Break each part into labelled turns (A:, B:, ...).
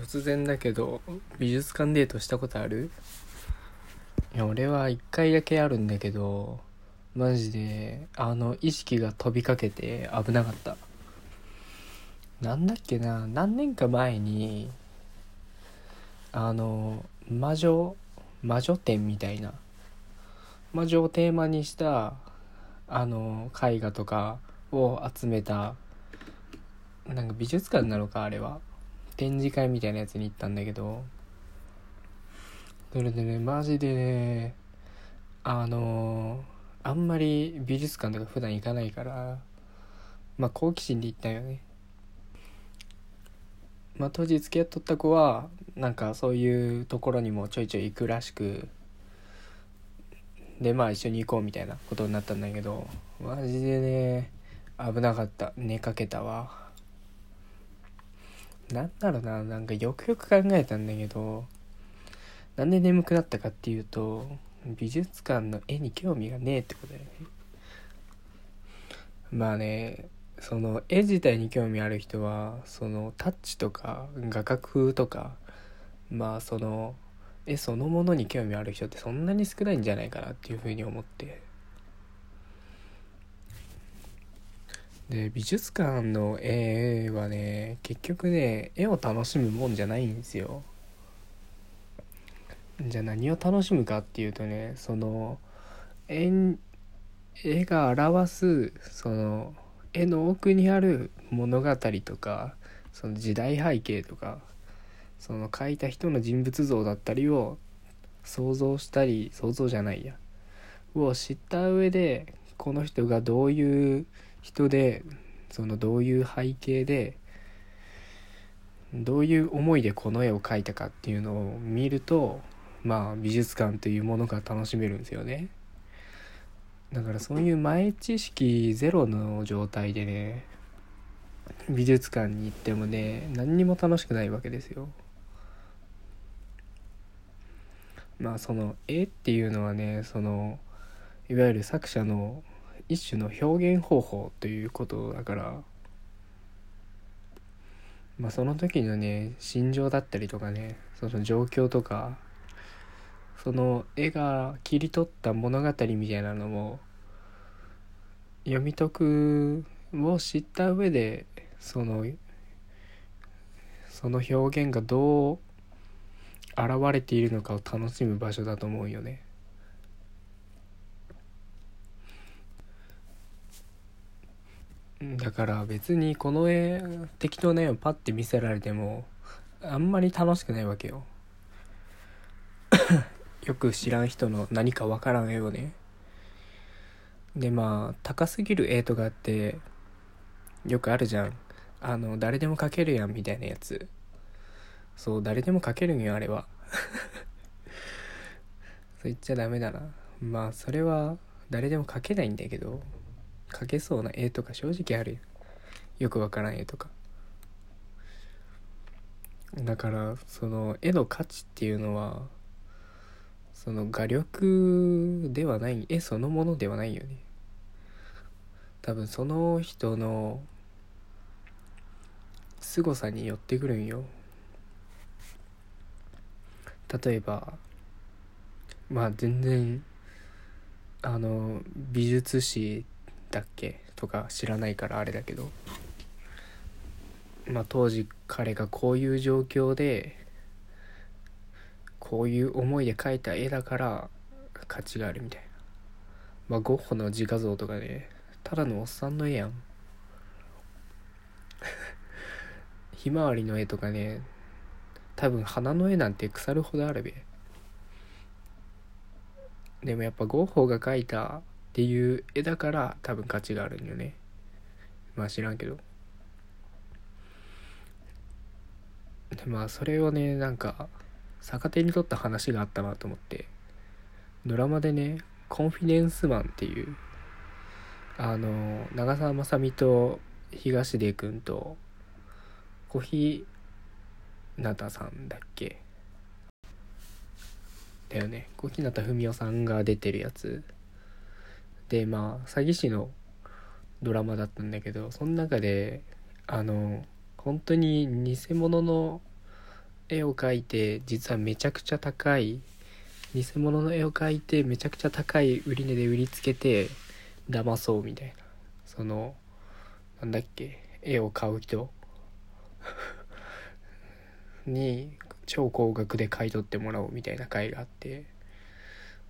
A: 突然だけど美術館デートしたことある？いや俺は一回だけあるんだけどマジであの意識が飛びかけて危なかった。なんだっけな何年か前にあの魔女魔女展みたいな魔女をテーマにしたあの絵画とかを集めたなんか美術館なのかあれは。展示会みたいなやつに行ったんだけど。それでねマジでねあのあんまり美術館とか普段行かないからまあ好奇心で行ったよね。まあ当時付き合っとった子はなんかそういうところにもちょいちょい行くらしくでまあ一緒に行こうみたいなことになったんだけどマジでね危なかった。寝かけたわ。なんだろうななんかよくよく考えたんだけどなんで眠くなったかっていうと美術館の絵に興味がねえってことだよね。まあねその絵自体に興味ある人はそのタッチとか画角とかまあその絵そのものに興味ある人ってそんなに少ないんじゃないかなっていうふうに思って。で美術館の絵はね結局ね絵を楽しむもんじゃないんですよ。じゃあ何を楽しむかっていうとねその絵絵が表すその絵の奥にある物語とかその時代背景とかその描いた人の人物像だったりを想像したり想像じゃないやを知った上でこの人がどういう人でそのどういう背景でどういう思いでこの絵を描いたかっていうのを見るとまあ美術館というものが楽しめるんですよね。だからそういう前知識ゼロの状態でね美術館に行ってもね何にも楽しくないわけですよ。まあその絵っていうのはねそのいわゆる作者の一種の表現方法ということだからまあその時のね心情だったりとかねその状況とかその絵が切り取った物語みたいなのも読み解くを知った上でそのその表現がどう現れているのかを楽しむ場所だと思うよね。だから別にこの絵適当な絵をパッて見せられてもあんまり楽しくないわけよ。よく知らん人の何かわからん絵をね。でまあ高すぎる絵とかってよくあるじゃん。あの誰でも描けるやんみたいなやつ。そう誰でも描けるんよあれは。そう言っちゃダメだな。まあそれは誰でも描けないんだけど。描けそうな絵とか正直あるよ。よくわからん絵とか。だからその絵の価値っていうのはその画力ではない絵そのものではないよね。多分その人の凄さに寄ってくるんよ。例えばまあ全然あの美術史だっけとか知らないからあれだけど。まあ当時彼がこういう状況でこういう思いで描いた絵だから価値があるみたいな。まあゴッホの自画像とかねただのおっさんの絵やん。ひまわりの絵とかね多分花の絵なんて腐るほどあるべ。でもやっぱゴッホが描いたっていう絵だから多分価値があるんよね。まあ知らんけど。でまあそれをねなんか逆手に取った話があったなと思って。ドラマでね「コンフィデンスマン」っていうあの長澤まさみと東出君と小日向さんだっけ？だよね。小日向文世さんが出てるやつ。でまあ詐欺師のドラマだったんだけどその中であの本当に偽物の絵を描いて実はめちゃくちゃ高い偽物の絵を描いてめちゃくちゃ高い売値で売りつけて騙そうみたいなそのなんだっけ絵を買う人。に超高額で買い取ってもらおうみたいな回があって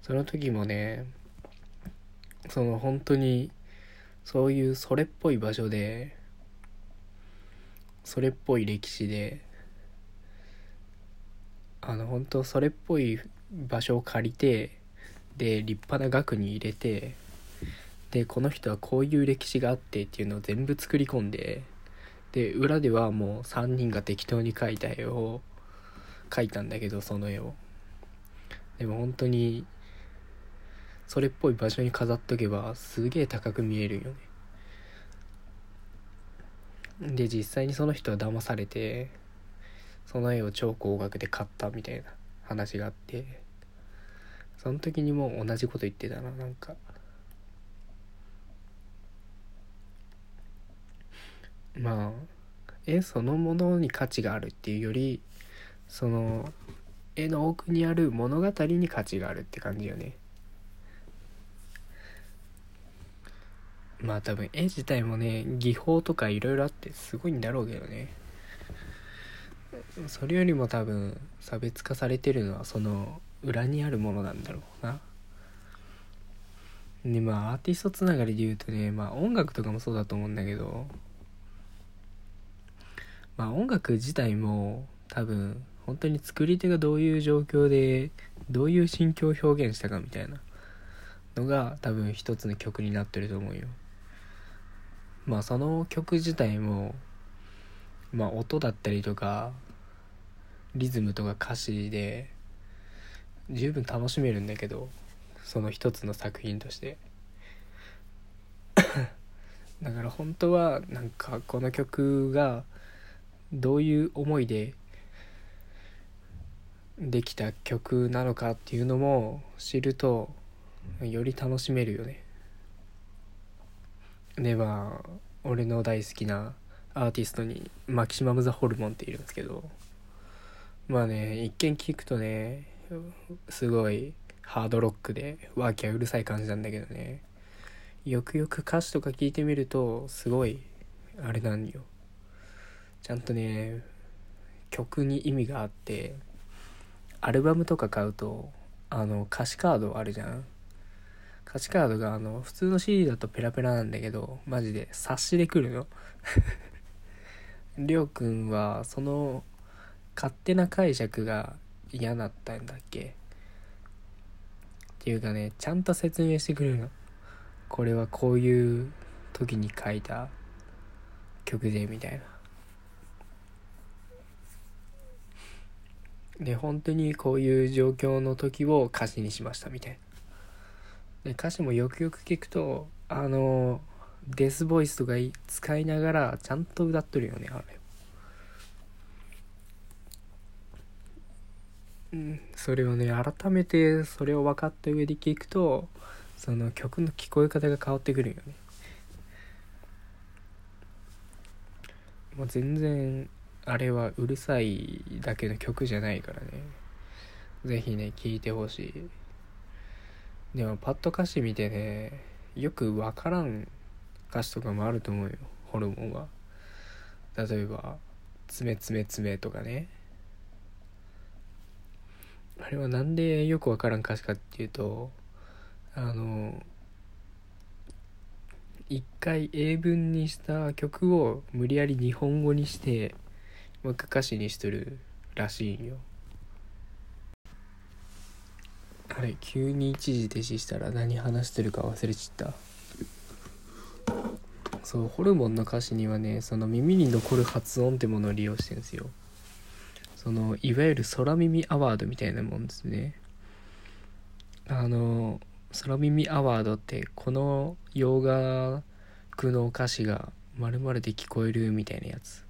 A: その時もねその本当にそういうそれっぽい場所でそれっぽい歴史であの本当それっぽい場所を借りてで立派な額に入れてでこの人はこういう歴史があってっていうのを全部作り込んでで裏ではもう3人が適当に描いた絵を描いたんだけどその絵を。でも本当にそれっぽい場所に飾っとけばすげえ高く見えるよね。で実際にその人は騙されてその絵を超高額で買ったみたいな話があってその時にも同じこと言ってたななんか。まあ絵そのものに価値があるっていうよりその絵の奥にある物語に価値があるって感じよね。まあ多分絵自体もね技法とかいろいろあってすごいんだろうけどね。それよりも多分差別化されてるのはその裏にあるものなんだろうな。でまあアーティストつながりで言うとねまあ音楽とかもそうだと思うんだけどまあ音楽自体も多分本当に作り手がどういう状況でどういう心境を表現したかみたいなのが多分一つの曲になってると思うよ。まあその曲自体もまあ音だったりとかリズムとか歌詞で十分楽しめるんだけどその一つの作品として。だから本当はなんかこの曲がどういう思いでできた曲なのかっていうのも知るとより楽しめるよね。でまあ俺の大好きなアーティストにマキシマム・ザ・ホルモンっているんですけどまあね一見聞くとねすごいハードロックでワーキャーうるさい感じなんだけどねよくよく歌詞とか聞いてみるとすごいあれなんよ。ちゃんとね曲に意味があってアルバムとか買うとあの歌詞カードあるじゃん。歌詞カードがあの普通の CD だとペラペラなんだけどマジで冊子で来るの。りょうくんはその勝手な解釈が嫌だったんだっけ？っていうかねちゃんと説明してくれるの。これはこういう時に書いた曲でみたいな。で本当にこういう状況の時を歌詞にしましたみたいな。で歌詞もよくよく聞くとあのデスボイスとか使いながらちゃんと歌っとるよねあれ。うんそれをね改めてそれを分かった上で聞くとその曲の聞こえ方が変わってくるよね。もう全然あれはうるさいだけの曲じゃないからね。是非ね聴いてほしい。でもパッと歌詞見てねよく分からん歌詞とかもあると思うよホルモンは。例えば「つめつめつめ」とかね。あれはなんでよく分からん歌詞かっていうとあの一回英文にした曲を無理やり日本語にしてもう一回歌詞にしとるらしいんよ。あれ急に一時停止したら何話してるか忘れちった。そうホルモンの歌詞にはねその耳に残る発音ってものを利用してるんですよ。そのいわゆる空耳アワードみたいなもんですね。あの空耳アワードってこの洋楽の歌詞がまるまるで聞こえるみたいなやつ。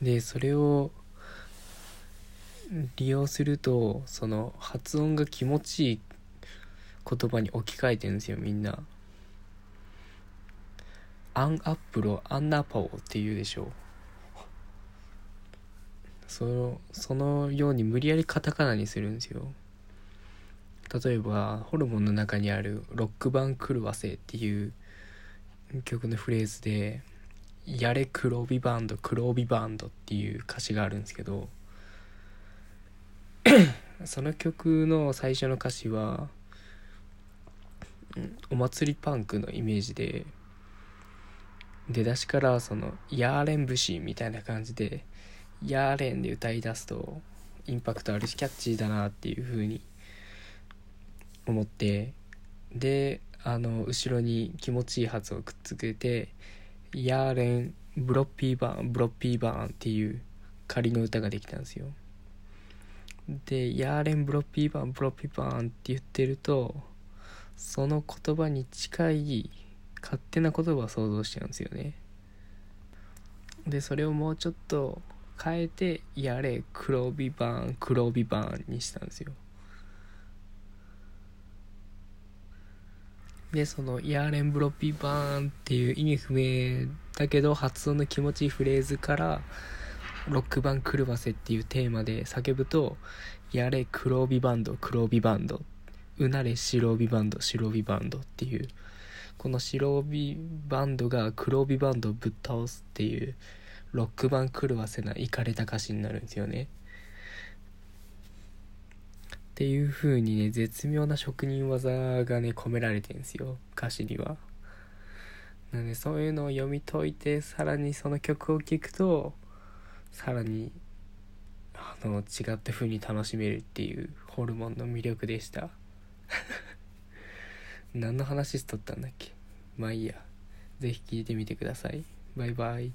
A: でそれを利用するとその発音が気持ちいい言葉に置き換えてるんですよみんな。アンアップルをアンナパオって言うでしょ。うそのそのように無理やりカタカナにするんですよ。例えばホルモンの中にある「ロック版狂わせ」っていう曲のフレーズで「やれ黒帯バンド黒帯バンド」っていう歌詞があるんですけどその曲の最初の歌詞はお祭りパンクのイメージで出だしからその「ヤーレン節」みたいな感じで「ヤーレン」で歌い出すとインパクトあるしキャッチーだなっていう風に思ってであの後ろに気持ちいい発をくっつけて「ヤーレンブロッピーバーンブロッピーバーン」っていう仮の歌ができたんですよ。で「ヤーレンブロッピーバーンブロッピーバーン」って言ってるとその言葉に近い勝手な言葉を想像しちゃうんですよね。でそれをもうちょっと変えて「やれ黒帯バーン黒帯バーン」にしたんですよ。でその「ヤーレンブロッピーバーン」っていう意味不明だけど発音の気持ちいいフレーズから「ロック版狂わせ」っていうテーマで叫ぶと「やれ黒帯バンド黒帯バンド」「うなれ白帯バンド白帯バンド」っていうこの白帯バンドが黒帯バンドをぶっ倒すっていうロック版狂わせなイカれた歌詞になるんですよね。っていう風にね絶妙な職人技がね込められてるんですよ歌詞には。なのでそういうのを読み解いてさらにその曲を聴くとさらにあの違った風に楽しめるっていうホルモンの魅力でした。何の話しとったんだっけ？まあいいや。是非聞いてみてください。バイバイ。